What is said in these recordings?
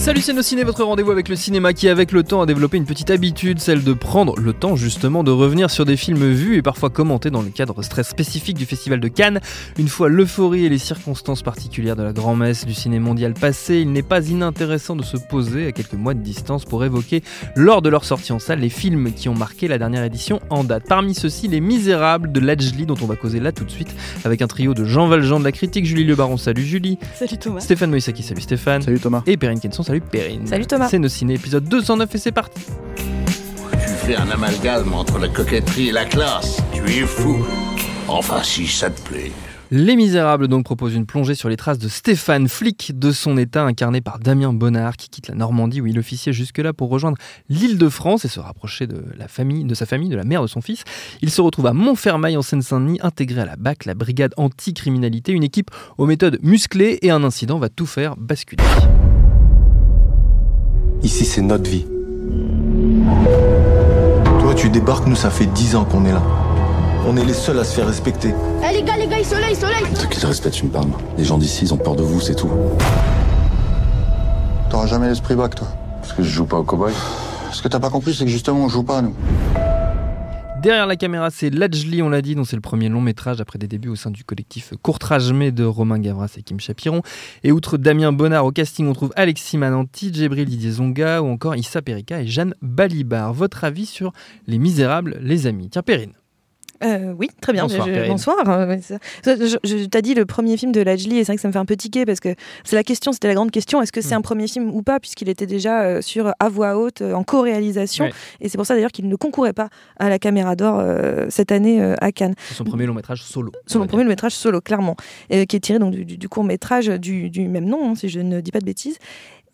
Salut c'est nos ciné, votre rendez-vous avec le cinéma qui avec le temps a développé une petite habitude, celle de prendre le temps justement de revenir sur des films vus et parfois commentés dans le cadre très spécifique du Festival de Cannes. Une fois l'euphorie et les circonstances particulières de la grand-messe du ciné mondial passé, il n'est pas inintéressant de se poser à quelques mois de distance pour évoquer lors de leur sortie en salle les films qui ont marqué la dernière édition en date. Parmi ceux-ci, Les Misérables de Lajli dont on va causer là tout de suite avec un trio de Jean Valjean de la critique, Julie Le Baron, salut Julie. Salut Thomas. Stéphane Moïsaki, salut Stéphane. Salut Thomas. Et Perrine Kenson, salut Perrine. Salut Thomas. C'est nos ciné épisode 209 et c'est parti. Tu fais un amalgame entre la coquetterie et la classe. Tu es fou. Enfin, si ça te plaît. Les Misérables donc proposent une plongée sur les traces de Stéphane, flic de son état incarné par Damien Bonnard qui quitte la Normandie où il officiait jusque-là pour rejoindre l'île de France et se rapprocher de la famille, de sa famille, de la mère de son fils. Il se retrouve à Montfermeil en Seine-Saint-Denis, intégré à la BAC, la brigade anti-criminalité, une équipe aux méthodes musclées et un incident va tout faire basculer. Ici, c'est notre vie. Toi, tu débarques, nous, ça fait dix ans qu'on est là. On est les seuls à se faire respecter. Eh les gars, les gars, soleil, soleil De quel respect tu me parles Les gens d'ici, ils ont peur de vous, c'est tout. T'auras jamais l'esprit bac, toi. Parce que je joue pas au cowboy Ce que t'as pas compris, c'est que justement, on joue pas, nous. Derrière la caméra, c'est Lajli, on l'a dit, dont c'est le premier long métrage après des débuts au sein du collectif Courtrage-Mais de Romain Gavras et Kim Chapiron. Et outre Damien Bonnard au casting, on trouve Alexis Mananti, Djibril Didier Zonga ou encore Issa Perika et Jeanne Balibar. Votre avis sur Les Misérables, les amis? Tiens, Perrine. Euh, oui, très bien. Bonsoir, Je- bonsoir. Euh, ça- ça- Je, je- t'as dit le premier film de Lajli et c'est vrai que ça me fait un peu tiquer parce que c'est la question, c'était la grande question. Est-ce que c'est Mm. un premier film ou pas puisqu'il était déjà euh, sur à voix haute euh, en co-réalisation Ouais. et c'est pour ça d'ailleurs qu'il ne concourait pas à la Caméra d'Or euh, cette année euh, à Cannes. Son premier long métrage solo. on Son premier dire. métrage solo, clairement, qui est tiré donc du, court métrage du, du même nom, hein, si je ne dis pas de bêtises.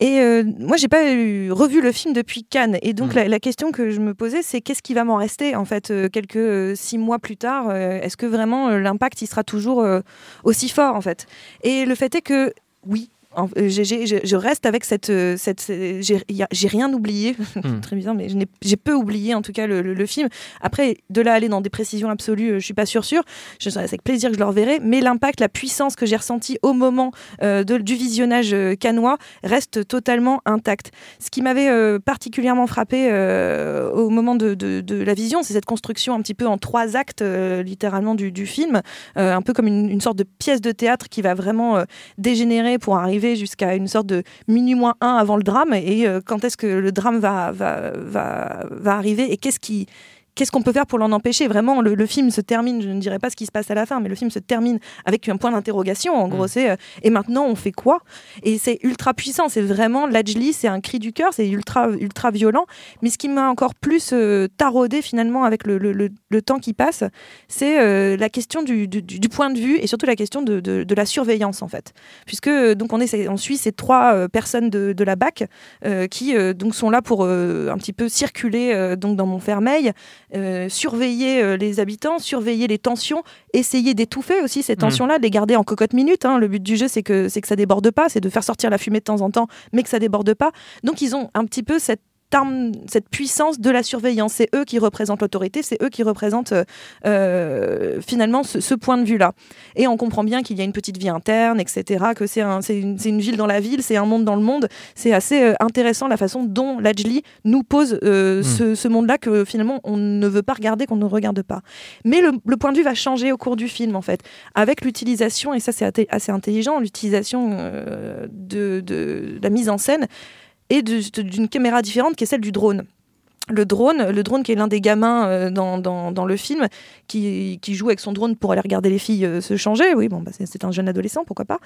Et euh, moi, j'ai pas eu- revu le film depuis Cannes. Et donc, Mm. la, la question que je me posais, c'est qu'est-ce qui va m'en rester, en fait, euh, quelques euh, six mois plus tard euh, Est-ce que vraiment l'impact, il sera toujours aussi fort, en fait? Et le fait est que, oui. En- euh, je, je reste avec cette. euh, cette j'ai rien oublié, Mm. très bizarre, mais j'ai peu oublié en tout cas le, le- le film. Après, de là à aller dans des précisions absolues, euh, je suis pas sûre sûre. Je serais avec plaisir que je le reverrai, mais l'impact, la puissance que j'ai ressentie au moment euh, de- du visionnage euh, canois reste totalement intacte. Ce qui m'avait euh, particulièrement frappé au moment de, de- de la vision, c'est cette construction un petit peu en trois actes, littéralement, du, du film, un peu comme une, une sorte de pièce de théâtre qui va vraiment dégénérer pour arriver jusqu'à une sorte de minuit moins un avant le drame. Et euh, quand est-ce que le drame va, va, va, va arriver et qu'est-ce qui qu'est-ce qu'on peut faire pour l'en empêcher? Vraiment, le, le film se termine, je ne dirais pas ce qui se passe à la fin, mais le film se termine avec un point d'interrogation. En gros, c'est euh, et maintenant on fait quoi? Et c'est ultra puissant. C'est vraiment Lajli, c'est un cri du cœur, c'est ultra ultra violent. Mais ce qui m'a encore plus euh, taraudé finalement avec le, le- le- temps qui passe, c'est euh, la question du, du- du point de vue et surtout la question de, de- de la surveillance en fait, puisque euh, donc on est on suit ces trois personnes de, de la BAC qui donc sont là pour un petit peu circuler donc dans Montfermeil, euh, surveiller euh, les habitants, surveiller les tensions, essayer d'étouffer aussi ces tensions-là, de les garder en cocotte minute. hein. Le but du jeu, c'est que, c'est que ça déborde pas, c'est de faire sortir la fumée de temps en temps, mais que ça déborde pas. Donc ils ont un petit peu cette arme, cette puissance de la surveillance. C'est eux qui représentent l'autorité, c'est eux qui représentent euh, euh, finalement ce, ce point de vue-là. Et on comprend bien qu'il y a une petite vie interne, etc., que c'est un, c'est une, ville dans la ville, c'est un monde dans le monde. C'est assez euh, intéressant la façon dont Lajli nous pose euh, ce, ce monde-là que finalement on ne veut pas regarder, qu'on ne regarde pas. Mais le, le point de vue va changer au cours du film, en fait, avec l'utilisation, et ça c'est assez intelligent, l'utilisation euh, de, de la mise en scène et d'une caméra différente qui est celle du drone. le drone, le drone qui est l'un des gamins euh, dans, dans, dans, le film, qui, qui, joue avec son drone pour aller regarder les filles euh, se changer. Oui, bon, bah, c'est un jeune adolescent, pourquoi pas.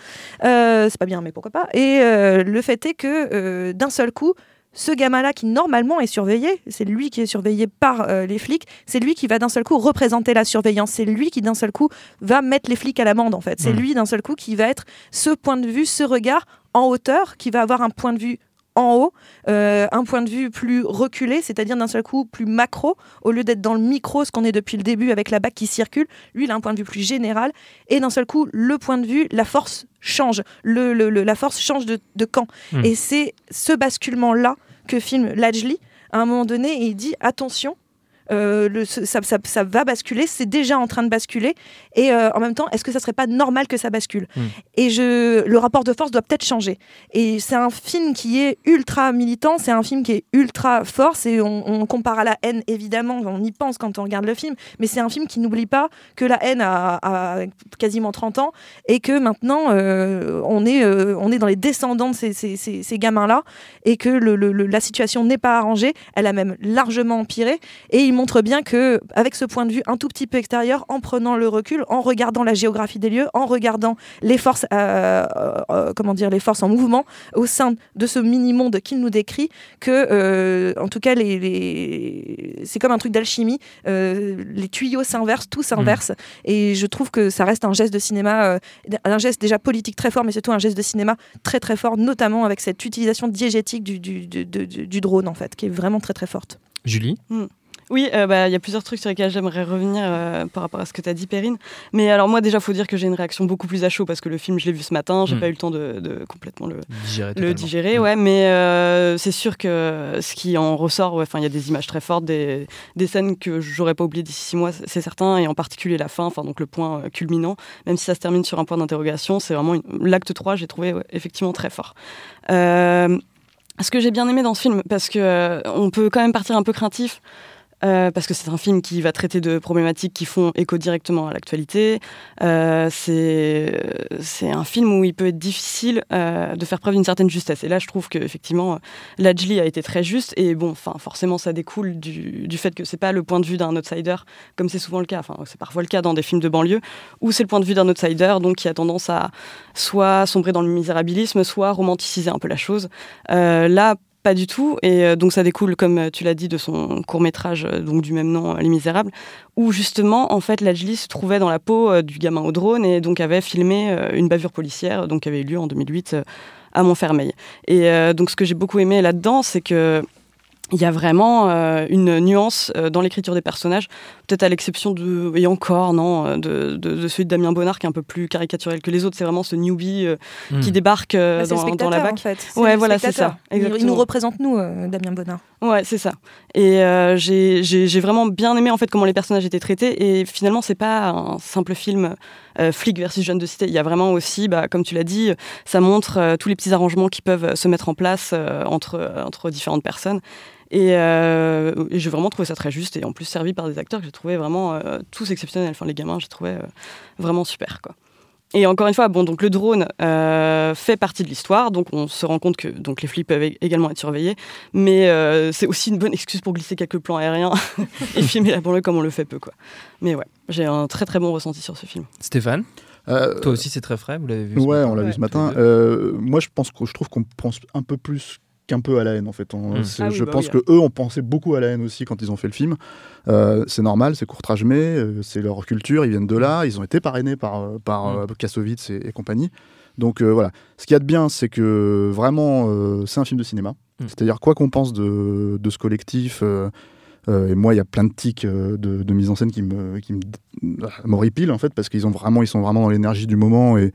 Euh, c'est pas bien, mais pourquoi pas. Et euh, le fait est que euh, d'un seul coup, ce gamin-là qui normalement est surveillé, c'est lui qui est surveillé par euh, les flics, c'est lui qui va d'un seul coup représenter la surveillance, c'est lui qui d'un seul coup va mettre les flics à l'amende en fait, c'est Mm. lui d'un seul coup qui va être ce point de vue, ce regard en hauteur, qui va avoir un point de vue en haut, euh, un point de vue plus reculé, c'est-à-dire d'un seul coup plus macro, au lieu d'être dans le micro, ce qu'on est depuis le début avec la bague qui circule, lui il a un point de vue plus général, et d'un seul coup le point de vue, la force change, le, le- le- la force change de, de camp. Mm. Et c'est ce basculement-là que filme Lajli, à un moment donné, et il dit attention. Euh, le- ça, ça- ça va basculer, c'est déjà en train de basculer, et euh, en même temps, est-ce que ça serait pas normal que ça bascule Mm. Et je, le rapport de force doit peut-être changer. Et c'est un film qui est ultra militant, c'est un film qui est ultra fort. C'est on, on compare à la haine évidemment, on y pense quand on regarde le film, mais c'est un film qui n'oublie pas que la haine a, a quasiment 30 ans et que maintenant euh, on est on est dans les descendants de ces, ces- ces- ces gamins-là et que le- le- le- la situation n'est pas arrangée, elle a même largement empiré. Et montre bien que avec ce point de vue un tout petit peu extérieur, en prenant le recul, en regardant la géographie des lieux, en regardant les forces, euh, euh, comment dire, les forces en mouvement au sein de ce mini-monde qu'il nous décrit, que, euh, en tout cas, les, les- c'est comme un truc d'alchimie. euh, les tuyaux s'inversent, tout s'inverse. Et je trouve que ça reste un geste de cinéma, euh, un geste déjà politique très fort, mais surtout un geste de cinéma très très fort, notamment avec cette utilisation diégétique du, du, du- du- du drone, en fait, qui est vraiment très très forte. Julie? Oui, euh, bah, il y a plusieurs trucs sur lesquels j'aimerais revenir euh, par rapport à ce que tu as dit, Perrine. Mais alors, moi, déjà, faut dire que j'ai une réaction beaucoup plus à chaud parce que le film, je l'ai vu ce matin, j'ai Mm. pas eu le temps de, de complètement le, Digérer le digérer, Mm. ouais, mais euh, c'est sûr que ce qui en ressort, ouais, enfin, il y a des images très fortes, des, des scènes que j'aurais pas oubliées d'ici six mois, c'est certain, et en particulier la fin, enfin donc le point culminant, même si ça se termine sur un point d'interrogation, c'est vraiment une- l'acte 3, j'ai trouvé ouais, effectivement très fort. Euh, ce que j'ai bien aimé dans ce film, parce que euh, on peut quand même partir un peu craintif. Euh, parce que c'est un film qui va traiter de problématiques qui font écho directement à l'actualité. Euh, c'est un film où il peut être difficile euh, de faire preuve d'une certaine justesse. Et là, je trouve que effectivement, Lajli a été très juste. Et bon, forcément, ça découle du, fait que c'est pas le point de vue d'un outsider, comme c'est souvent le cas. Enfin, c'est parfois le cas dans des films de banlieue, où c'est le point de vue d'un outsider, donc qui a tendance à soit sombrer dans le misérabilisme, soit romanticiser un peu la chose. Là, pas du tout, et euh, donc ça découle, comme euh, tu l'as dit, de son court métrage donc du même nom, euh, Les Misérables, où justement, en fait, Lajli se trouvait dans la peau euh, du gamin au drone et donc avait filmé euh, une bavure policière, donc qui avait eu lieu en 2008 euh, à Montfermeil. Et euh, donc ce que j'ai beaucoup aimé là-dedans, c'est que il y a vraiment euh, une nuance euh, dans l'écriture des personnages, peut-être à l'exception de, et encore, non, euh, de, de, de celui de Damien Bonnard qui est un peu plus caricaturel que les autres. C'est vraiment ce newbie euh, qui débarque euh, Bah, dans, dans la en bac. fait. C'est Ouais, voilà, c'est ça. Il, il nous Exactement. représente, nous, euh, Damien Bonnard. Ouais, c'est ça. Et euh, j'ai vraiment bien aimé en fait comment les personnages étaient traités. Et finalement, c'est pas un simple film euh, flic versus jeune de cité. Il y a vraiment aussi, bah, comme tu l'as dit, ça montre euh, tous les petits arrangements qui peuvent se mettre en place euh, entre, entre différentes personnes. Et, euh, et j'ai vraiment trouvé ça très juste et en plus servi par des acteurs que j'ai trouvé vraiment euh, tous exceptionnels. Enfin, les gamins, j'ai trouvé euh, vraiment super, quoi. Et encore une fois, bon, donc le drone euh, fait partie de l'histoire, donc on se rend compte que donc les flics peuvent ég- également être surveillés, mais euh, c'est aussi une bonne excuse pour glisser quelques plans aériens et filmer la banlieue comme on le fait peu, quoi. Mais ouais, j'ai un très très bon ressenti sur ce film. Stéphane Euh, Toi aussi, c'est très frais, vous l'avez vu ce Ouais, matin on l'a vu Ouais. ce matin. Euh, moi, je pense que je trouve qu'on pense un peu plus qu'un peu à la haine en fait. On- Mm. c'est- Ah oui, je bah pense oui, que eux ont pensé beaucoup à la haine aussi quand ils ont fait le film. Euh, c'est normal, c'est Courtrage-May, euh, c'est leur culture, ils viennent de là, ils ont été parrainés par, euh, par Mm. euh, Kassovitz et, et compagnie. Donc euh, voilà. Ce qu'il y a de bien, c'est que vraiment, euh, c'est un film de cinéma. Mm. C'est-à-dire quoi qu'on pense de, de ce collectif. euh, euh, et moi, il y a plein de tics euh, de, de mise en scène qui me, qui me m'horripilent en fait, parce qu'ils ont vraiment, ils sont vraiment dans l'énergie du moment et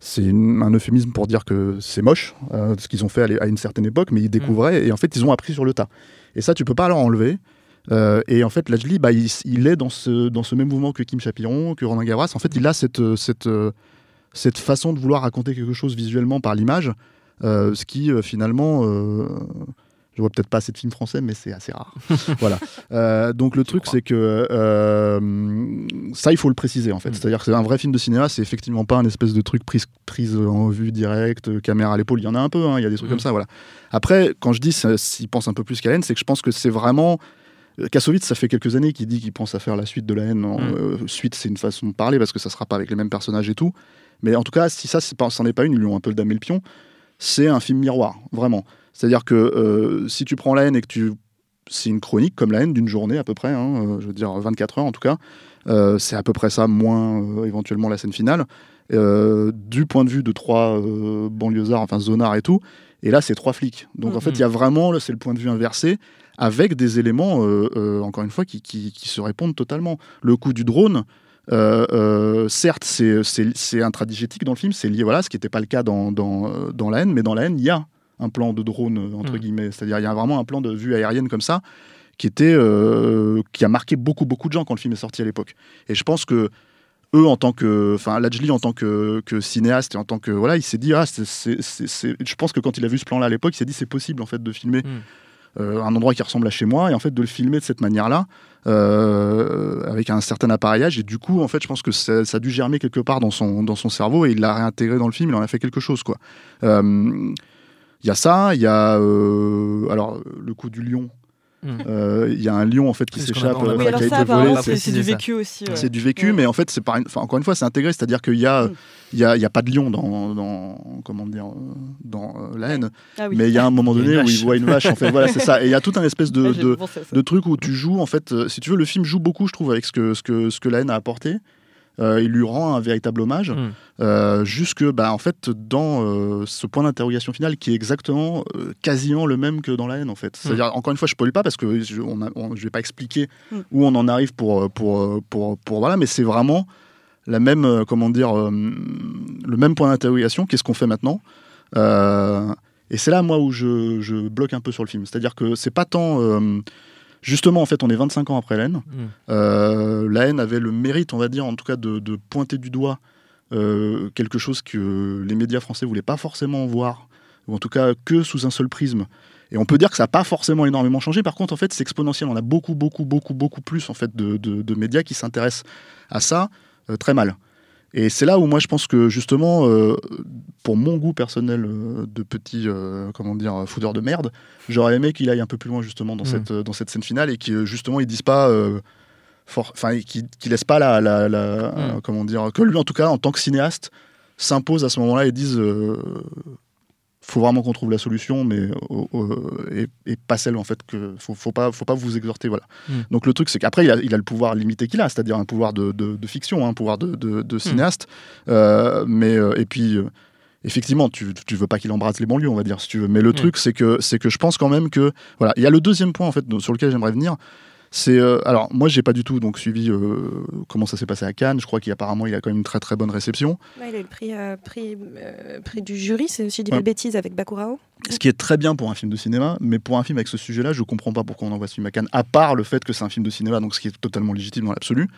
c'est un euphémisme pour dire que c'est moche euh, ce qu'ils ont fait à, une certaine époque, mais ils découvraient et en fait ils ont appris sur le tas. Et ça, tu peux pas leur enlever. Euh, et en fait, Lajli, bah, il, il est dans ce, dans ce même mouvement que Kim Chapiron, que Ronan Gavras. En fait, il a cette, euh, cette, cette façon de vouloir raconter quelque chose visuellement par l'image, euh, ce qui finalement, Je vois peut-être pas assez de films français, mais c'est assez rare. voilà. Euh, donc le truc, c'est que euh, ça, il faut le préciser en fait. Mm. C'est-à-dire que c'est un vrai film de cinéma, c'est effectivement pas un espèce de truc prise, prise en vue directe, euh, caméra à l'épaule. Il y en a un peu, hein, il y a des trucs Mm. comme ça. Voilà. Après, quand je dis s'il pense un peu plus qu'à la haine, c'est que je pense que c'est vraiment. Kassovitz, ça fait quelques années qu'il dit qu'il pense à faire la suite de la haine. En, Mm. euh, suite, c'est une façon de parler parce que ça sera pas avec les mêmes personnages et tout. Mais en tout cas, si ça, c'en est pas une, ils lui ont un peu damé le pion. C'est un film miroir, vraiment. C'est-à-dire que euh, si tu prends la haine et que tu. C'est une chronique comme la haine d'une journée à peu près, hein, euh, je veux dire 24 heures en tout cas. Euh, c'est à peu près ça, moins euh, éventuellement la scène finale. Du point de vue de trois banlieusards, enfin zonards et tout. Et là, c'est trois flics. Donc en fait, Mhm. il y a vraiment, là, c'est le point de vue inversé, avec des éléments, encore une fois, qui, qui- qui se répondent totalement. Le coup du drone, euh, euh, certes, c'est- intradigétique dans le film, c'est lié, voilà, ce qui n'était pas le cas dans, dans, dans la haine, mais dans la haine, il y a un plan de drone, euh, entre Mhm. guillemets. C'est-à-dire, il y a vraiment un plan de vue aérienne comme ça, qui, était, euh, qui a marqué beaucoup, beaucoup de gens quand le film est sorti à l'époque. Et je pense que eux en tant que enfin Lajli en tant que, que cinéaste et en tant que voilà il s'est dit ah c'est, c'est- c'est- c'est- je pense que quand il a vu ce plan là à l'époque il s'est dit c'est possible en fait de filmer Mm. euh, un endroit qui ressemble à chez moi et en fait de le filmer de cette manière là avec un certain appareillage et du coup en fait je pense que ça, ça a dû germer quelque part dans son dans son cerveau et il l'a réintégré dans le film il en a fait quelque chose quoi Euh, il y a ça il y a euh, alors le coup du lion Mm. euh, il y a un lion en fait qui s'échappe euh, Oui, qui a été volé c'est du vécu aussi. ouais. c'est du vécu, Ouais. mais en fait, c'est une- enfin, encore une fois, c'est intégré, c'est-à-dire qu'il y a, Mm. il y a, il y a pas de lion dans, dans comment dire, dans euh, la haine, Ah oui. mais il y a un moment donné où il voit une vache. En fait, voilà, c'est ça. Et il y a tout un espèce de, Ah, de, de truc où tu joues. En fait, euh, si tu veux, le film joue beaucoup, je trouve, avec ce que ce que ce que la haine a apporté. Euh, il lui rend un véritable hommage, Mm. euh, jusque bah, en fait dans euh, ce point d'interrogation final qui est exactement euh, quasiment le même que dans la haine en fait. C'est-à-dire encore une fois je spoil pas parce que je, je vais pas expliquer Mm. où on en arrive pour pour pour pour, voilà mais c'est vraiment la même euh, comment dire euh, le même point d'interrogation qu'est-ce qu'on fait maintenant Euh, et c'est là moi où je, je bloque un peu sur le film. C'est-à-dire que c'est pas tant euh, Justement, en fait, on est 25 ans après la haine. Euh, la haine avait le mérite, on va dire, en tout cas, de, de pointer du doigt euh, quelque chose que les médias français voulaient pas forcément voir, ou en tout cas que sous un seul prisme. Et on peut dire que ça n'a pas forcément énormément changé. Par contre, en fait, c'est exponentiel. On a beaucoup, beaucoup, beaucoup, beaucoup plus en fait de, de- de médias qui s'intéressent à ça euh, très mal. Et c'est là où moi je pense que justement, euh, pour mon goût personnel euh, de petit, euh, comment dire, foudeur de merde, j'aurais aimé qu'il aille un peu plus loin justement dans, Mm. cette, dans cette scène finale et que justement ils disent pas, enfin, qu'ils laissent pas la, la, la- Mm. comment dire, que lui en tout cas en tant que cinéaste s'impose à ce moment-là et disent. Faut vraiment qu'on trouve la solution, mais et, et pas celle en fait que faut, faut pas faut pas vous exhorter voilà. Mm. Donc le truc c'est qu'après il a, il a le pouvoir limité qu'il a, c'est-à-dire un pouvoir de, de- de fiction, un pouvoir de, de- de cinéaste, Euh, mais euh, et puis euh, effectivement tu, tu veux pas qu'il embrasse les banlieues on va dire si tu veux, mais le truc c'est que c'est que je pense quand même que voilà il y a le deuxième point en fait sur lequel j'aimerais venir. C'est euh, alors moi j'ai pas du tout donc suivi euh, comment ça s'est passé à Cannes. Je crois qu'apparemment il a quand même une très très bonne réception. Ouais, il a eu le prix, euh, prix, euh, prix du jury, c'est aussi dit Ouais. des bêtises avec Bakurao. Ce qui est très bien pour un film de cinéma, mais pour un film avec ce sujet-là, je comprends pas pourquoi on envoie ce film à Cannes, à part le fait que c'est un film de cinéma, donc ce qui est totalement légitime dans l'absolu.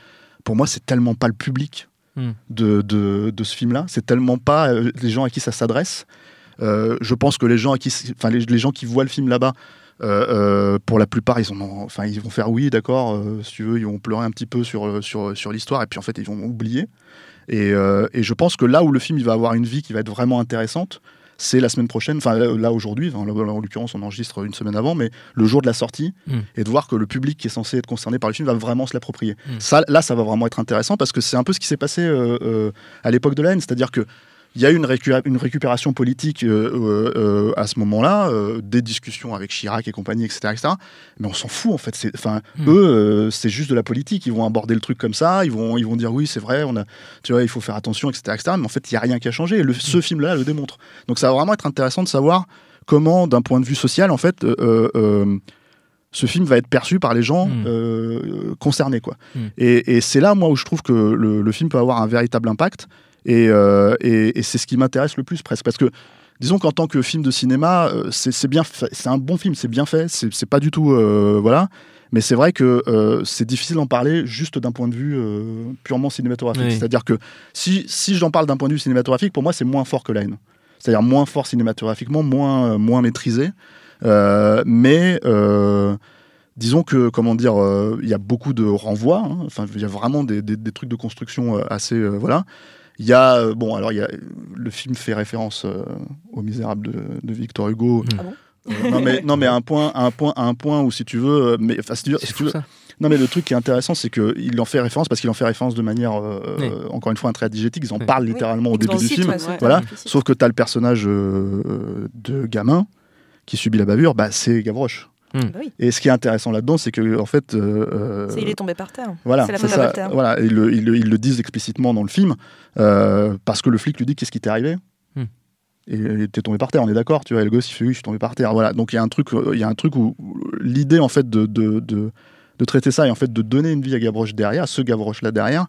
Pour moi, c'est tellement pas le public Hmm. de, de, de ce film-là, c'est tellement pas euh, les gens à qui ça s'adresse. Euh, je pense que les gens, qui, enfin, les, les gens qui voient le film là-bas, euh, euh, pour la plupart, ils, ont, enfin, ils vont faire oui, d'accord, euh, si tu veux, ils vont pleurer un petit peu sur, sur, sur l'histoire, et puis en fait, ils vont oublier. Et, euh, et je pense que là où le film il va avoir une vie qui va être vraiment intéressante, c'est la semaine prochaine, enfin là, là, aujourd'hui, enfin, en l'occurrence on enregistre une semaine avant, mais le jour de la sortie, Mm. et de voir que le public qui est censé être concerné par le film va vraiment se l'approprier. Mm. Ça, là, ça va vraiment être intéressant parce que c'est un peu ce qui s'est passé à l'époque de la haine, c'est-à-dire que il y a eu une, récu- une récupération politique euh, euh, euh, à ce moment-là, des discussions avec Chirac et compagnie, etc., etc. Mais on s'en fout en fait. Enfin, Mm. eux, c'est juste de la politique. Ils vont aborder le truc comme ça. Ils vont, ils vont dire oui, c'est vrai. On a, tu vois, il faut faire attention, etc., etc. Mais en fait, il y a rien qui a changé. Le, ce film-là le démontre. Donc, ça va vraiment être intéressant de savoir comment, d'un point de vue social, en fait. euh, euh, euh, ce film va être perçu par les gens Mm. euh, concernés. Quoi. Et, et c'est là, moi, où je trouve que le, le film peut avoir un véritable impact. Et, euh, et- et c'est ce qui m'intéresse le plus, presque. Parce que, disons qu'en tant que film de cinéma, euh, c'est bien. C'est un bon film, c'est bien fait. C'est pas du tout. euh, voilà. Mais c'est vrai que euh, c'est difficile d'en parler juste d'un point de vue purement cinématographique. Oui. C'est-à-dire que si, si j'en parle d'un point de vue cinématographique, pour moi, c'est moins fort que la haine. C'est-à-dire moins fort cinématographiquement, moins, moins maîtrisé. Mais disons que, comment dire, euh, il y a beaucoup de renvois. hein. Enfin, il y a vraiment des, des- des trucs de construction assez, euh, voilà. Il y a, euh, bon, alors il y a, le film fait référence euh, au Misérable de, de Victor Hugo. Ah bon Euh, non mais non mais à un point à un point à un point où si tu veux euh, mais si tu tu veux- non mais le truc qui est intéressant c'est que il en fait référence parce qu'il en fait référence de manière euh, Oui. euh, encore une fois un trait digétique ils en Oui. parlent Oui, littéralement au début du film. ouais, c'est voilà. sauf que tu as le personnage euh, de gamin qui subit la bavure. Bah c'est Gavroche Bah oui. et ce qui est intéressant là-dedans c'est que en fait euh, euh, C'est- il est tombé par terre. voilà, c'est la ça. Voilà, ils le, ils le- ils le disent explicitement dans le film, euh, parce que le flic lui dit qu'est-ce qui t'est arrivé Hmm. Et t'es tombé par terre, on est d'accord, tu vois. Et le gosse, il fait oui, je suis tombé par terre. Voilà. Donc il y a un truc, il y a un truc où où l'idée en fait de, de, de, de traiter ça et en fait de donner une vie à Gavroche derrière, à ce Gavroche là derrière,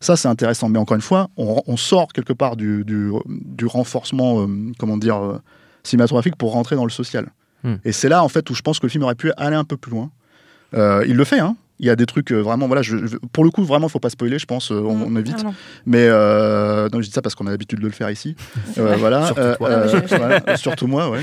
ça c'est intéressant. Mais encore une fois, on, on sort quelque part du, du, du renforcement, euh, comment dire, euh, cinématographique pour rentrer dans le social. Hmm. Et c'est là en fait où je pense que le film aurait pu aller un peu plus loin. Euh, il le fait, hein. Il y a des trucs euh, vraiment, voilà, je, je- pour le coup, vraiment, il faut pas spoiler, je pense, euh, on, on évite. Ah non. Mais euh, non, je dis ça parce qu'on a l'habitude de le faire ici. Euh, voilà, Surtout euh, toi. euh, Ouais, j'ai- voilà, surtout moi, ouais.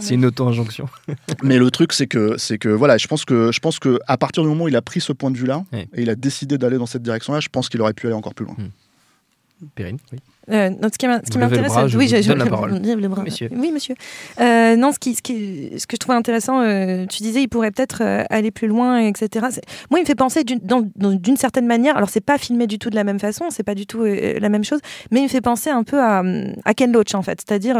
C'est une auto-injonction. Mais le truc, c'est que, c'est que, voilà, je pense que, je pense que à partir du moment où il a pris ce point de vue-là Ouais. et il a décidé d'aller dans cette direction-là, je pense qu'il aurait pu aller encore plus loin. Perrine, oui. Euh, non, ce qui m'intéresse, je oui, vous j'ai- donne la je- parole. le bras. Monsieur. Oui, monsieur. Euh, non, ce, qui, ce, qui, ce que je trouvais intéressant, euh, tu disais, il pourrait peut-être euh, aller plus loin, etc. Moi, il me fait penser d'une certaine manière. Alors, c'est pas filmé du tout de la même façon, c'est pas du tout euh, la même chose, mais il me fait penser un peu à, à Ken Loach en fait. C'est-à-dire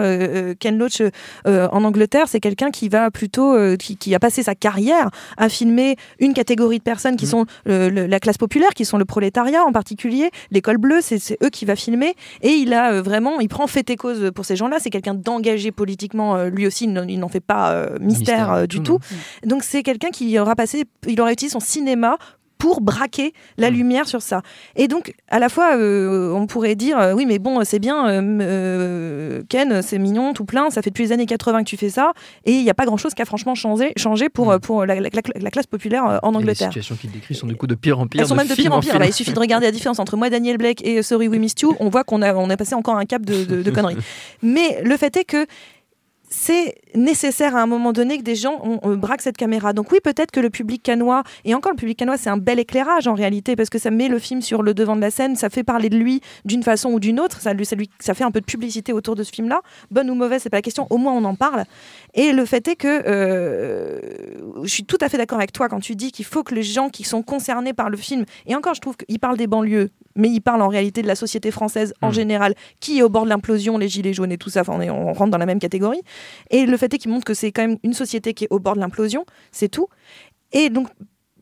Ken Loach euh, en Angleterre, c'est quelqu'un qui va plutôt, euh, qui, qui a passé sa carrière à filmer une catégorie de personnes qui Mhm. sont le- le- la classe populaire, qui sont le prolétariat en particulier, l'école bleue, c'est c'est eux qui va filmer, et il a euh, vraiment, il prend fait et cause pour ces gens-là. C'est quelqu'un d'engagé politiquement, euh, lui aussi, il n'en- fait pas euh, mystère, Mystère, du tout. Donc c'est quelqu'un qui aura passé, il aura utilisé son cinéma pour braquer la Mm. lumière sur ça. Et donc, à la fois, euh, on pourrait dire, euh, oui, mais bon, c'est bien, euh, Ken, c'est mignon, tout plein, ça fait depuis les années 80 que tu fais ça, et il n'y a pas grand-chose qui a franchement changé, changé pour, Mm. pour la, la- la- la classe populaire en Et Les Angleterre. situations qu'il décrit sont du coup de pire en pire. Elles sont même de pire en pire. Là, il suffit de regarder la différence entre moi, Daniel Blake et Sorry We Missed You. On voit qu'on a, on a passé encore un cap de, de- de conneries. Mais le fait est que c'est nécessaire à un moment donné que des gens on, on braque cette caméra. Donc oui, peut-être que le public canois, et encore le public canois, c'est un bel éclairage en réalité, parce que ça met le film sur le devant de la scène, ça fait parler de lui d'une façon ou d'une autre, ça, lui, ça, lui- ça fait un peu de publicité autour de ce film-là. Bonne ou mauvaise, c'est pas la question, au moins on en parle. Et le fait est que euh, je suis tout à fait d'accord avec toi quand tu dis qu'il faut que les gens qui sont concernés par le film, et encore je trouve qu'il parle des banlieues, mais il parle en réalité de la société française en Mm. général, qui est au bord de l'implosion, les gilets jaunes et tout ça, enfin, on, est- on rentre dans la même catégorie. Et le fait est qu'il montre que c'est quand même une société qui est au bord de l'implosion, c'est tout. Et donc,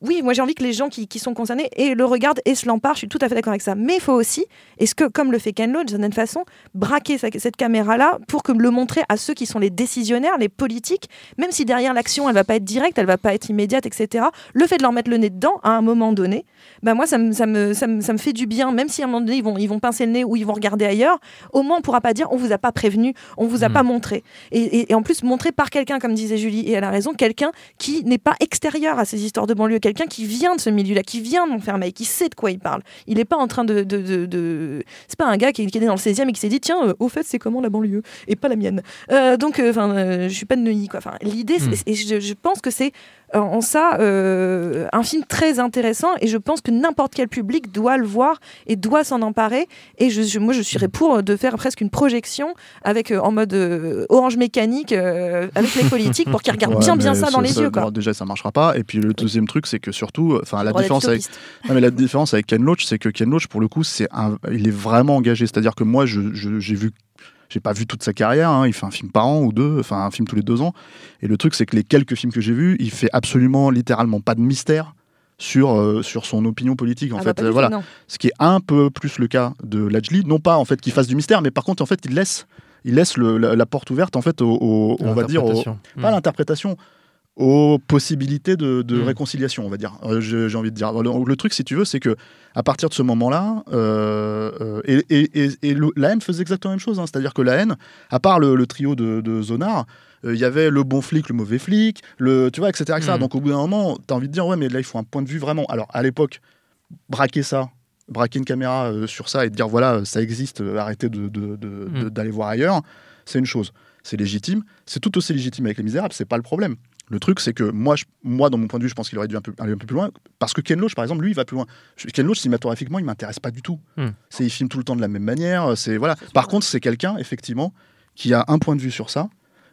oui, moi j'ai envie que les gens qui, qui sont concernés et le regardent et se l'emparent, je suis tout à fait d'accord avec ça. Mais il faut aussi, est-ce que, comme le fait Ken Loach, d'une certaine façon, braquer sa- cette caméra-là pour que le montrer à ceux qui sont les décisionnaires, les politiques, même si derrière l'action elle va pas être directe, elle va pas être immédiate, etc. Le fait de leur mettre le nez dedans à un moment donné, bah moi ça me, ça me, ça me, ça me fait du bien, même si à un moment donné ils vont, ils vont pincer le nez ou ils vont regarder ailleurs, au moins on pourra pas dire on vous a pas prévenu, on vous a Mm. pas montré. Et, et- et en plus montré par quelqu'un, comme disait Julie, et elle a raison, quelqu'un qui n'est pas extérieur à ces histoires de banlieue, quelqu'un qui vient de ce milieu-là, qui vient de Montfermeil, qui sait de quoi il parle. Il n'est pas en train de... de, de- de- C'est pas un gars qui, est né dans le 16e et qui s'est dit tiens, euh, au fait c'est comment la banlieue et pas la mienne. Euh, donc, euh, enfin, je suis pas de Neuilly quoi. L'idée, c'est- Mm. et je, je pense que c'est en ça euh, un film très intéressant et je pense que n'importe quel public doit le voir et doit s'en emparer. Et je, je- moi, je serais pour de faire presque une projection avec euh, en mode euh, orange mécanique euh, avec les politiques pour qu'ils regardent Ouais, bien bien ça dans les yeux. Quoi. déjà, ça marchera pas. Et puis le deuxième truc, c'est que surtout, enfin, la différence avec, d'être non, mais la différence avec Ken Loach, c'est que Ken Loach, pour le coup, c'est un, il est vraiment engagé. C'est-à-dire que moi, je- j'ai vu, j'ai pas vu toute sa carrière. hein. Il fait un film par an ou deux, enfin un film tous les deux ans. Et le truc, c'est que les quelques films que j'ai vus, il fait absolument, littéralement, pas de mystère sur euh, sur son opinion politique. En Ah bah, fait, Euh, voilà. non. Ce qui est un peu plus le cas de Lajli, non pas en fait qu'il fasse du mystère, mais par contre, en fait, il laisse, il laisse le- la, la porte ouverte en fait, au, au- on va dire, au- pas Mm. l'interprétation, aux possibilités de, de Mm. réconciliation, on va dire. Euh, J'ai envie de dire. Le, le truc, si tu veux, c'est que à partir de ce moment-là, euh, euh, et, et- et- et le- la haine faisait exactement la même chose. hein. C'est-à-dire que la haine, à part le, le trio de, de Zonar, euh, il y avait le bon flic, le mauvais flic, le, tu vois, etc. etc. Mm. Donc au bout d'un moment, tu as envie de dire, ouais, mais là, il faut un point de vue vraiment. Alors à l'époque, braquer ça, braquer une caméra sur ça et de dire, voilà, ça existe, arrêtez de- de- de- de- Mm. d'aller voir ailleurs, c'est une chose. c'est légitime. C'est tout aussi légitime avec Les Misérables, c'est pas le problème. Le truc, c'est que moi, je, moi, dans mon point de vue, je pense qu'il aurait dû un peu, aller un peu plus loin. Parce que Ken Loach, par exemple, lui, il va plus loin. Ken Loach, cinématographiquement, il m'intéresse pas du tout. Hmm. C'est, il filme tout le temps de la même manière. C'est voilà. Par contre, c'est quelqu'un, effectivement, qui a un point de vue sur ça,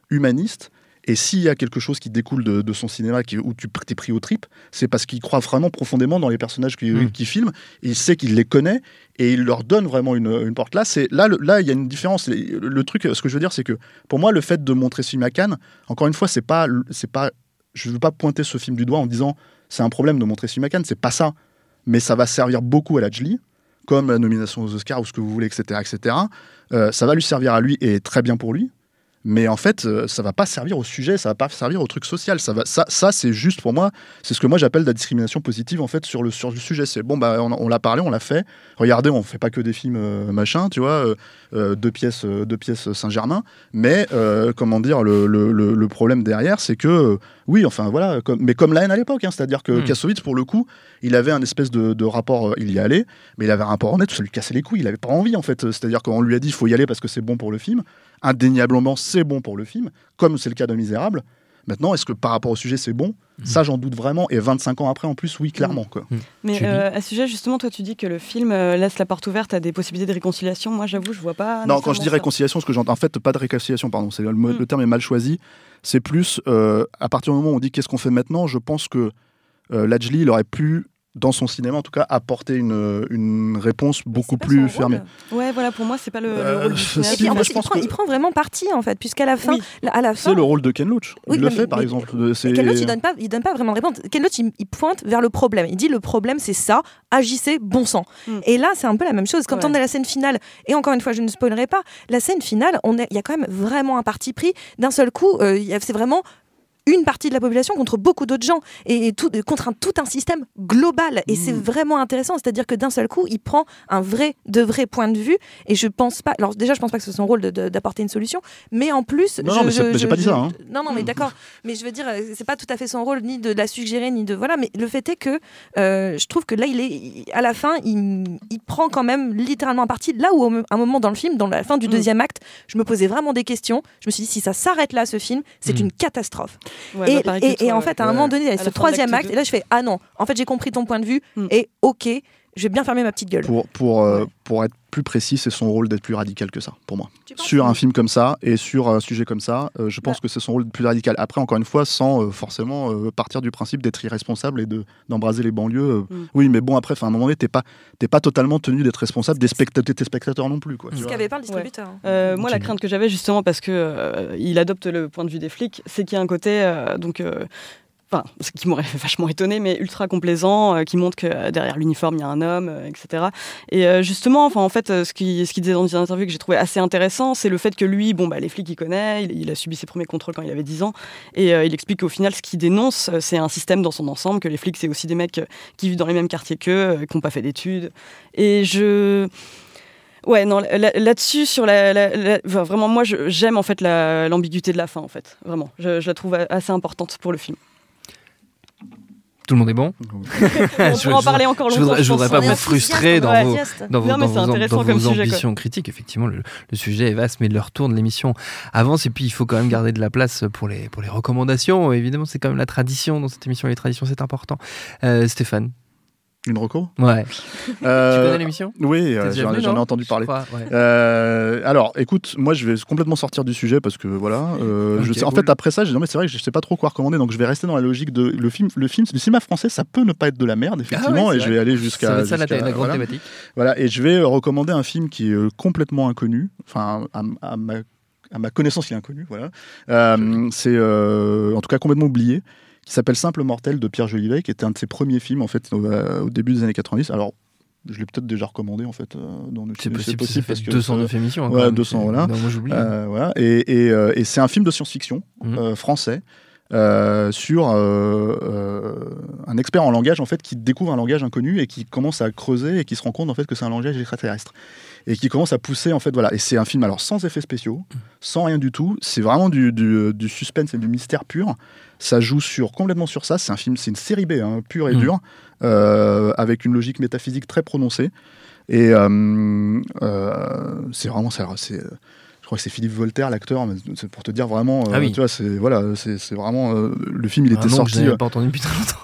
humaniste. Et s'il y a quelque chose qui découle de, de son cinéma qui, où tu t'es pris au trip, c'est parce qu'il croit vraiment profondément dans les personnages qu'il Mm. qu'il filme. Et il sait qu'il les connaît et il leur donne vraiment une, une porte. Là, c'est là, le- là, il y a une différence. Le, le truc, ce que je veux dire, c'est que pour moi, le fait de montrer ce film à Cannes, encore une fois, c'est pas, c'est pas, je veux pas pointer ce film du doigt en disant c'est un problème de montrer ce film à Cannes. C'est pas ça. Mais ça va servir beaucoup à la Julie, comme la nomination aux Oscars ou ce que vous voulez, etc., etc. Euh, ça va lui servir à lui et très bien pour lui. Mais en fait, euh, ça va pas servir au sujet, ça va pas servir au truc social. Ça, va, ça, ça c'est juste pour moi, c'est ce que moi j'appelle la discrimination positive en fait sur le, sur le sujet. C'est bon, bah, on, on l'a parlé, on l'a fait. Regardez, on fait pas que des films euh, machin, tu vois, euh, euh, deux pièces, euh, deux pièces Saint-Germain. Mais comment dire, le, le, problème derrière, c'est que oui, enfin voilà, comme, mais comme la haine à l'époque, hein, c'est-à-dire que Mm. Kassovitz, pour le coup, il avait un espèce de, de rapport, il y allait, mais il avait un rapport honnête, ça lui cassait les couilles, il avait pas envie en fait. C'est-à-dire qu'on lui a dit, il faut y aller parce que c'est bon pour le film. Indéniablement, c'est bon pour le film, comme c'est le cas de Misérable. Maintenant, est-ce que par rapport au sujet, c'est bon? Ça, j'en doute vraiment. Et 25 ans après, en plus, oui, clairement. Quoi. Mais Julie euh, à ce sujet, justement, toi, tu dis que le film euh, laisse la porte ouverte à des possibilités de réconciliation. Moi, j'avoue, je vois pas. Non, quand je dis réconciliation, ce que j'entends, en fait, pas de réconciliation, pardon, c'est le, Mm. terme est mal choisi. C'est plus, euh, à partir du moment où on dit qu'est-ce qu'on fait maintenant, je pense que euh, Lajli, il aurait pu, dans son cinéma en tout cas, apporter une, une réponse beaucoup plus fermée. Ouais, voilà, pour moi, c'est pas le, le rôle du si, Et cinéaste. puis en moi, plus, je il prend, que- il prend vraiment parti en fait, puisqu'à la fin, Oui. la fin, C'est le rôle de Ken Loach. Oui, il mais- le fait, par mais- exemple. Ken Loach, il donne pas, il donne pas vraiment de réponse. Ken Loach, il, il pointe vers le problème. Il dit le problème, c'est ça. Agissez, bon sang. Mm. Et là, c'est un peu la même chose. Quand Ouais. on est à la scène finale, et encore une fois, je ne spoilerai pas, la scène finale, on est, il y a quand même vraiment un parti pris. D'un seul coup, euh, c'est vraiment une partie de la population contre beaucoup d'autres gens et, et tout, contre un, tout un système global et c'est vraiment intéressant c'est à dire que d'un seul coup il prend un vrai de vrai point de vue et je pense pas alors déjà je pense pas que ce soit son rôle d'apporter une solution mais en plus Non, je- non, mais c'est- j'ai je- pas dit ça, hein. non non mais d'accord mais je veux dire c'est pas tout à fait son rôle ni de la suggérer ni de voilà mais le fait est que euh, je trouve que là il est il- à la fin il, il prend quand même littéralement un parti là où à un moment dans le film dans la fin du Mm. deuxième acte je me posais vraiment des questions je me suis dit si ça s'arrête là ce film c'est Mm. une catastrophe Ouais, et, bah, et- toi, et en fait, à un Ouais. moment donné, il y a À ce troisième acte, et là, je fais Ah non, en fait, j'ai compris ton point de vue, Mm. et ok, je vais bien fermer ma petite gueule. Pour, pour, euh, pour être plus précis, c'est son rôle d'être plus radical que ça, pour moi. Sur un film comme ça et sur un sujet comme ça, euh, je pense Bah. que c'est son rôle plus radical. Après, encore une fois, sans euh, forcément euh, partir du principe d'être irresponsable et de- d'embraser les banlieues. euh. Mm. Oui, mais bon, après, à un moment donné, t'es pas, t'es pas totalement tenu d'être responsable des spectateurs, tes spectateurs non plus. Quoi, tu Ce qu'avait pas le distributeur. hein. Euh, moi, la crainte que j'avais justement parce que euh, il adopte le point de vue des flics, c'est qu'il y a un côté euh, donc. Enfin, ce qui m'aurait vachement étonné, mais ultra complaisant, euh, qui montre que euh, derrière l'uniforme il y a un homme, etc. Et euh, justement, enfin en fait, ce qu'il disait dans une interview que j'ai trouvé assez intéressant, c'est le fait que lui, bon bah les flics il connaît, il, a subi ses premiers contrôles quand il avait 10 ans, et il explique qu'au final, ce qu'il dénonce, c'est un système dans son ensemble, que les flics c'est aussi des mecs qui vivent dans les mêmes quartiers qu'eux, qui n'ont pas fait d'études. Et je Ouais, non, là- là-dessus, sur la, vraiment, moi, j'aime en fait la- l'ambiguïté de la fin, en fait, vraiment. Je la trouve assez importante pour le film. Tout le monde est bon On Je- pourra en parler encore je longtemps. voudrais, je voudrais pense, pas hein. vous enthousiaste, frustrer dans vos, enthousiaste. dans vos, Non, mais dans c'est vos am- intéressant dans comme vos sujet, quoi. ambitions critiques. Effectivement, le, le sujet est vaste, mais leur tour de l'émission avance et puis il faut quand même garder de la place pour les, pour les recommandations. Évidemment, c'est quand même la tradition dans cette émission. Les traditions, c'est important. Euh, Stéphane Une reco Ouais. Euh, Tu connais l'émission? Oui, euh, j'en venu, j'en ai entendu Je parler. crois, ouais. Euh, alors, écoute, moi je vais complètement sortir du sujet parce que voilà. euh, je Ok, sais, en cool. fait, après ça, j'ai dit non, mais c'est vrai que je sais pas trop quoi recommander, donc je vais rester dans la logique de le film. Le film, le cinéma français, ça peut ne pas être de la merde, effectivement, Ah ouais, et c'est je vais aller jusqu'à. être ça la, jusqu'à- la grande voilà. thématique. Voilà, et je vais euh, recommander un film qui est complètement inconnu, enfin à, à ma, à ma connaissance il est inconnu, voilà. Euh, c'est euh, en tout cas complètement oublié, qui s'appelle Simple Mortel de Pierre Jolivet, qui était un de ses premiers films en fait au, euh, au début des années 90. Alors je l'ai peut-être déjà recommandé en fait euh, dans le C'est possible, fait parce que 209 émissions. hein, Ouais, quand même. 200, C'est- voilà. Non, moi j'oublie. euh, voilà. Et, et, euh, et c'est un film de science-fiction Mhm. euh, français euh, sur euh, euh, un expert en langage en fait qui découvre un langage inconnu et qui commence à creuser et qui se rend compte en fait que c'est un langage extraterrestre et qui commence à pousser en fait voilà et c'est un film alors sans effets spéciaux sans rien du tout c'est vraiment du, du, du suspense et du mystère pur ça joue sur complètement sur ça c'est un film c'est une série B hein, pure et Mhm. dure euh, avec une logique métaphysique très prononcée et euh, euh, c'est vraiment ça c'est crois que c'est Philippe Voltaire, l'acteur, mais c'est pour te dire vraiment, Ah oui. tu vois, c'est voilà, c'est vraiment le film, il Un était que sorti. euh, pas entendu depuis très longtemps.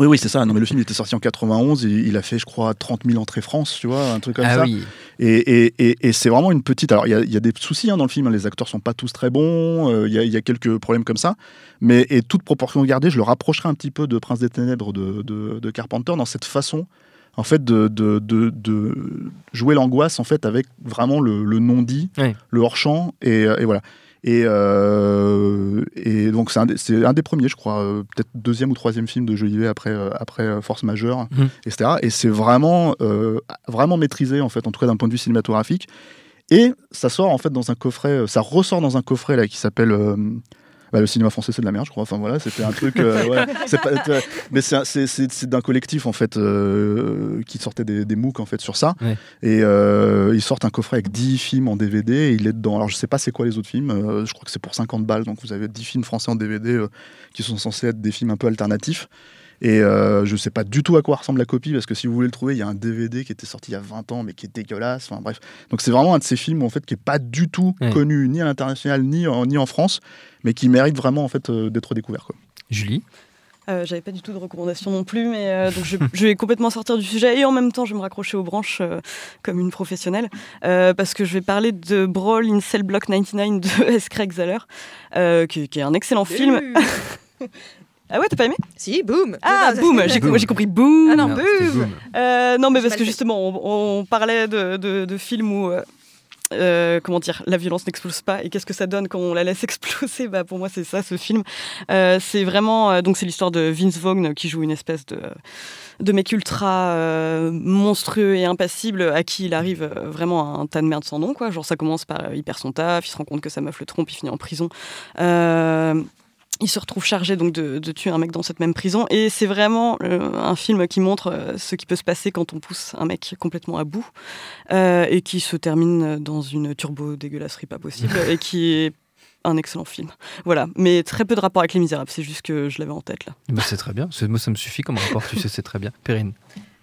oui, oui, c'est ça. Non, mais le film il était sorti en 91. et il a fait, je crois, 30 000 entrées France, tu vois, un truc comme ah ça. oui. Et, et- et- et c'est vraiment une petite. Alors, il y a, il y a des soucis hein, dans le film. hein, Les acteurs sont pas tous très bons. euh, Il y, a, il y a quelques problèmes comme ça. Mais et toute proportion gardée, je le rapprocherai un petit peu de Prince des Ténèbres de, de- de Carpenter dans cette façon, en fait, de, de- jouer l'angoisse en fait avec vraiment le, le non dit, le hors champ et voilà. Et, euh, et donc c'est un, des- c'est un des premiers, je crois, euh, peut-être deuxième ou troisième film de Jolivet après, euh, après Force Majeure, Mhm. etc. Et c'est vraiment, vraiment maîtrisé, en fait, en tout cas d'un point de vue cinématographique. Et ça sort en fait dans un coffret, ça ressort dans un coffret là qui s'appelle bah, le cinéma français c'est de la merde je crois. Enfin voilà, c'était un truc. euh, ouais, c'est pas- euh, mais c'est un- c'est- c'est c'est d'un collectif en fait euh, qui sortait des, des MOOC en fait sur ça. Ouais. Et euh, ils sortent un coffret avec 10 films en DVD et il est dedans. Alors je sais pas c'est quoi les autres films. euh, je crois que c'est pour 50 balles. Donc vous avez 10 films français en DVD euh, qui sont censés être des films un peu alternatifs. Et euh, je sais pas du tout à quoi ressemble la copie parce que si vous voulez le trouver, il y a un DVD qui était sorti il y a 20 ans mais qui est dégueulasse. Enfin bref. Donc c'est vraiment un de ces films en fait qui est pas du tout Ouais. connu ni à l'international ni en, ni en France, mais qui mérite vraiment en fait euh, d'être découvert. Quoi. Julie? Euh, J'avais pas du tout de recommandation non plus, mais euh, donc je, je vais complètement sortir du sujet et en même temps je vais me raccrocher aux branches euh, comme une professionnelle euh, parce que je vais parler de Brawl in Cell Block 99 de S. Craig Zahler, euh, qui, qui est un excellent film. Ah ouais, t'as pas aimé? Si, boum. Ah, boum J'ai compris boum. Ah non, boum. Euh, non, mais parce que justement, on, on parlait de, de- de films où, euh, euh, comment dire, la violence n'explose pas. Et qu'est-ce que ça donne quand on la laisse exploser? Bah, Pour moi, c'est ça, ce film. Euh, c'est vraiment, euh, donc c'est l'histoire de Vince Vaughn qui joue une espèce de de mec ultra euh, monstrueux et impassible à qui il arrive vraiment un tas de merde sans nom quoi. Genre ça commence par euh, il perd son taf il se rend compte que sa meuf le trompe il finit en prison. Euh, il se retrouve chargé donc de, de tuer un mec dans cette même prison et c'est vraiment euh, un film qui montre euh, ce qui peut se passer quand on pousse un mec complètement à bout euh, et qui se termine dans une turbo dégueulasserie pas possible et qui est un excellent film. Voilà, mais très peu de rapport avec Les Misérables, c'est juste que je l'avais en tête là. Bah, c'est très bien. Moi, ça me suffit comme rapport. tu sais, c'est très bien. Perrine.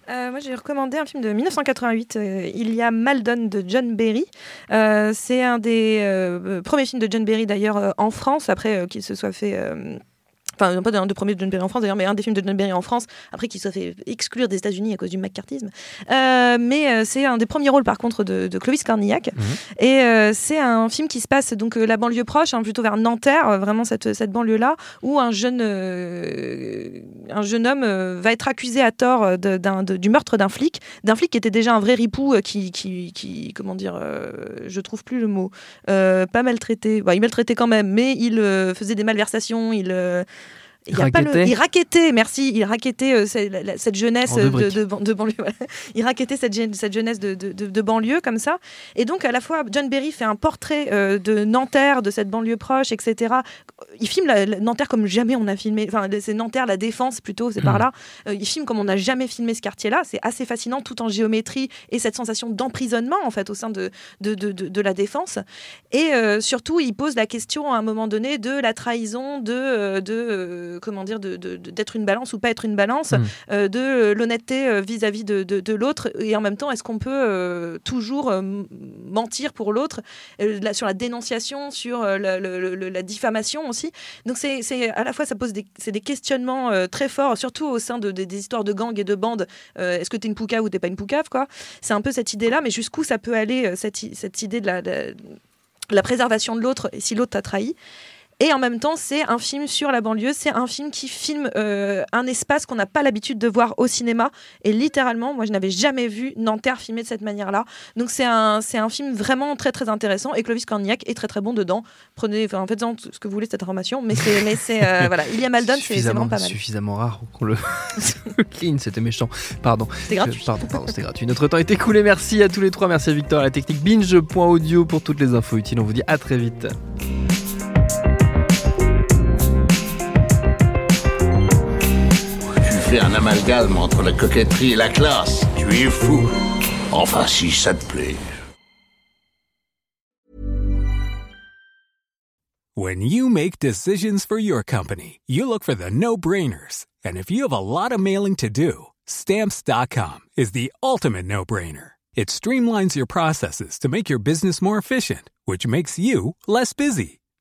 Euh, moi, j'ai recommandé un film de 1988. euh, Il y a Maldon de John Berry. Euh, c'est un des premiers films de John Berry d'ailleurs en France, après qu'il se soit fait. Enfin, pas un des premiers de John en France d'ailleurs, mais un des films de John en France, après qu'il soit fait exclure des États-Unis à cause du McCarthyisme. Euh, mais euh, c'est un des premiers rôles par contre de, de Clovis Cornillac. Mhm. Et euh, c'est un film qui se passe donc la banlieue proche, hein, plutôt vers Nanterre, vraiment cette, cette banlieue-là, où un jeune, un jeune homme va être accusé à tort de- d'un- de- du meurtre d'un flic, d'un flic qui était déjà un vrai ripou, qui, qui, qui- comment dire, je trouve plus le mot, pas maltraité, Bah, il maltraitait quand même, mais il faisait des malversations, il il, a pas le- Rackettait. il rackettait, merci, il rackettait euh, cette, la- la- cette jeunesse de, de, de banlieue. voilà. Il rackettait cette, jeune- cette jeunesse de, de, de- de banlieue comme ça. Et donc, à la fois, John Berry fait un portrait euh, de Nanterre, de cette banlieue proche, etc. Il filme la, la- Nanterre comme jamais on a filmé. Enfin, c'est Nanterre, la défense plutôt, c'est par là. Euh, il filme comme on n'a jamais filmé ce quartier-là. C'est assez fascinant, tout en géométrie et cette sensation d'emprisonnement, en fait, au sein de, de, de, de- de la défense. Et euh, surtout, il pose la question à un moment donné de la trahison, de, euh, de comment dire, de- d'être une balance ou pas être une balance, Mm. euh, de euh, l'honnêteté euh, vis-à-vis de, de- de l'autre. Et en même temps, est-ce qu'on peut euh, toujours mentir pour l'autre là, sur la dénonciation, sur la, le- le- la diffamation aussi? Donc c'est c'est- à la fois ça pose des, c'est des questionnements très forts, surtout au sein de, des- des histoires de gangs et de bandes. Est-ce que t'es une poucave ou t'es pas une poucave quoi? C'est un peu cette idée-là, mais jusqu'où ça peut aller cette, cette idée de la, de la préservation de l'autre et si l'autre t'a trahi? Et en même temps, c'est un film sur la banlieue, c'est un film qui filme euh, un espace qu'on n'a pas l'habitude de voir au cinéma. Et littéralement, moi, je n'avais jamais vu Nanterre filmé de cette manière-là. Donc c'est un, c'est un film vraiment très très intéressant. Et Clovis Cornillac est très très bon dedans. Prenez, enfin, en faites-en ce que vous voulez de cette information. Mais c'est, mais c'est euh, voilà, il y a Maldon, c'est, vraiment pas mal. suffisamment rare qu'on le clean. C'était méchant. Pardon. C'est gratuit. Pardon, pardon, c'était gratuit. Notre temps est écoulé. Merci à tous les trois. Merci à Victor à la technique binge.audio pour toutes les infos utiles. On vous dit à très vite. Tu fais un amalgame entre la coquetterie et la classe. Tu es fou. Enfin, si ça te plaît. When you make decisions for your company, you look for the no brainers. And if you have a lot of mailing to do, stamps.com is the ultimate no brainer. It streamlines your processes to make your business more efficient, which makes you less busy.